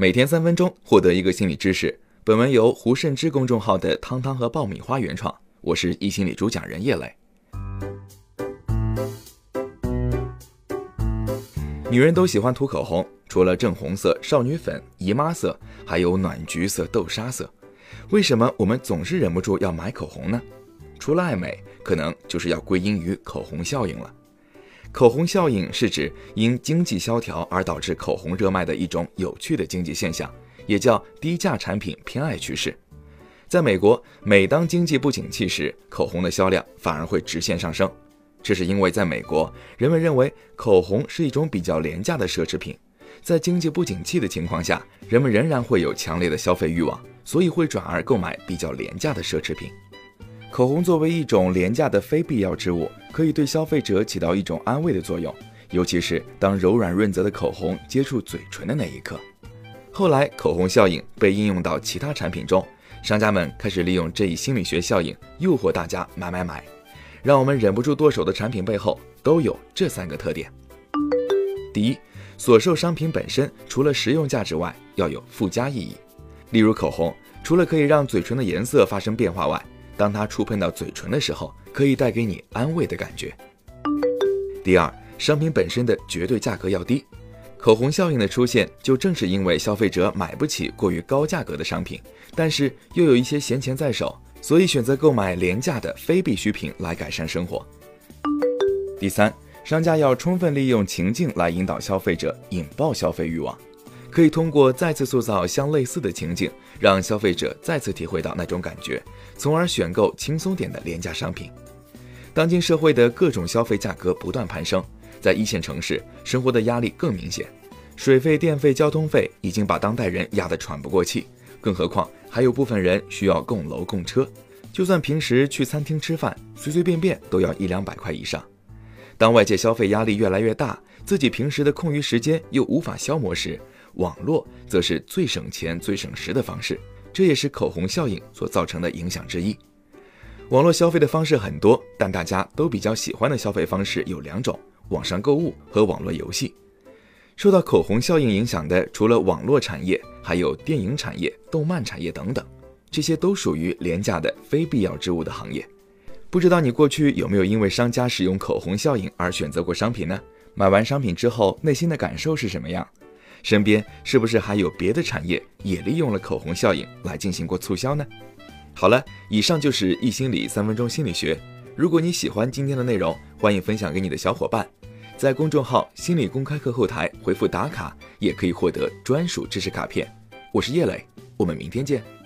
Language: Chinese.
每天三分钟，获得一个心理知识。本文由胡慎之公众号的汤汤和爆米花原创，我是易心理主讲人叶磊。女人都喜欢涂口红，除了正红色、少女粉、姨妈色，还有暖橘色、豆沙色。为什么我们总是忍不住要买口红呢？除了爱美，可能就是要归因于口红效应了。口红效应是指因经济萧条而导致口红热卖的一种有趣的经济现象，也叫低价产品偏爱趋势。在美国，每当经济不景气时，口红的销量反而会直线上升。这是因为在美国，人们认为口红是一种比较廉价的奢侈品，在经济不景气的情况下，人们仍然会有强烈的消费欲望，所以会转而购买比较廉价的奢侈品。口红作为一种廉价的非必要之物，可以对消费者起到一种安慰的作用，尤其是当柔软润泽的口红接触嘴唇的那一刻。后来，口红效应被应用到其他产品中，商家们开始利用这一心理学效应，诱惑大家买买买。让我们忍不住剁手的产品背后都有这三个特点：第一，所售商品本身除了实用价值外，要有附加意义。例如口红，除了可以让嘴唇的颜色发生变化外，当它触碰到嘴唇的时候，可以带给你安慰的感觉。第二，商品本身的绝对价格要低，口红效应的出现就正是因为消费者买不起过于高价格的商品，但是又有一些闲钱在手，所以选择购买廉价的非必需品来改善生活。第三，商家要充分利用情境来引导消费者，引爆消费欲望。可以通过再次塑造相类似的情景，让消费者再次体会到那种感觉，从而选购轻松点的廉价商品。当今社会的各种消费价格不断攀升，在一线城市生活的压力更明显，水费、电费、交通费已经把当代人压得喘不过气，更何况还有部分人需要供楼供车，就算平时去餐厅吃饭，随随便便都要一两百块以上。当外界消费压力越来越大，自己平时的空余时间又无法消磨时，网络则是最省钱、最省时的方式，这也是口红效应所造成的影响之一。网络消费的方式很多，但大家都比较喜欢的消费方式有两种：网上购物和网络游戏。受到口红效应影响的，除了网络产业，还有电影产业、动漫产业等等，这些都属于廉价的非必要之物的行业。不知道你过去有没有因为商家使用口红效应而选择过商品呢？买完商品之后，内心的感受是什么样？身边是不是还有别的产业也利用了口红效应来进行过促销呢？好了，以上就是易心理三分钟心理学。如果你喜欢今天的内容，欢迎分享给你的小伙伴，在公众号“心理公开课”后台回复“打卡”，也可以获得专属知识卡片。我是叶磊，我们明天见。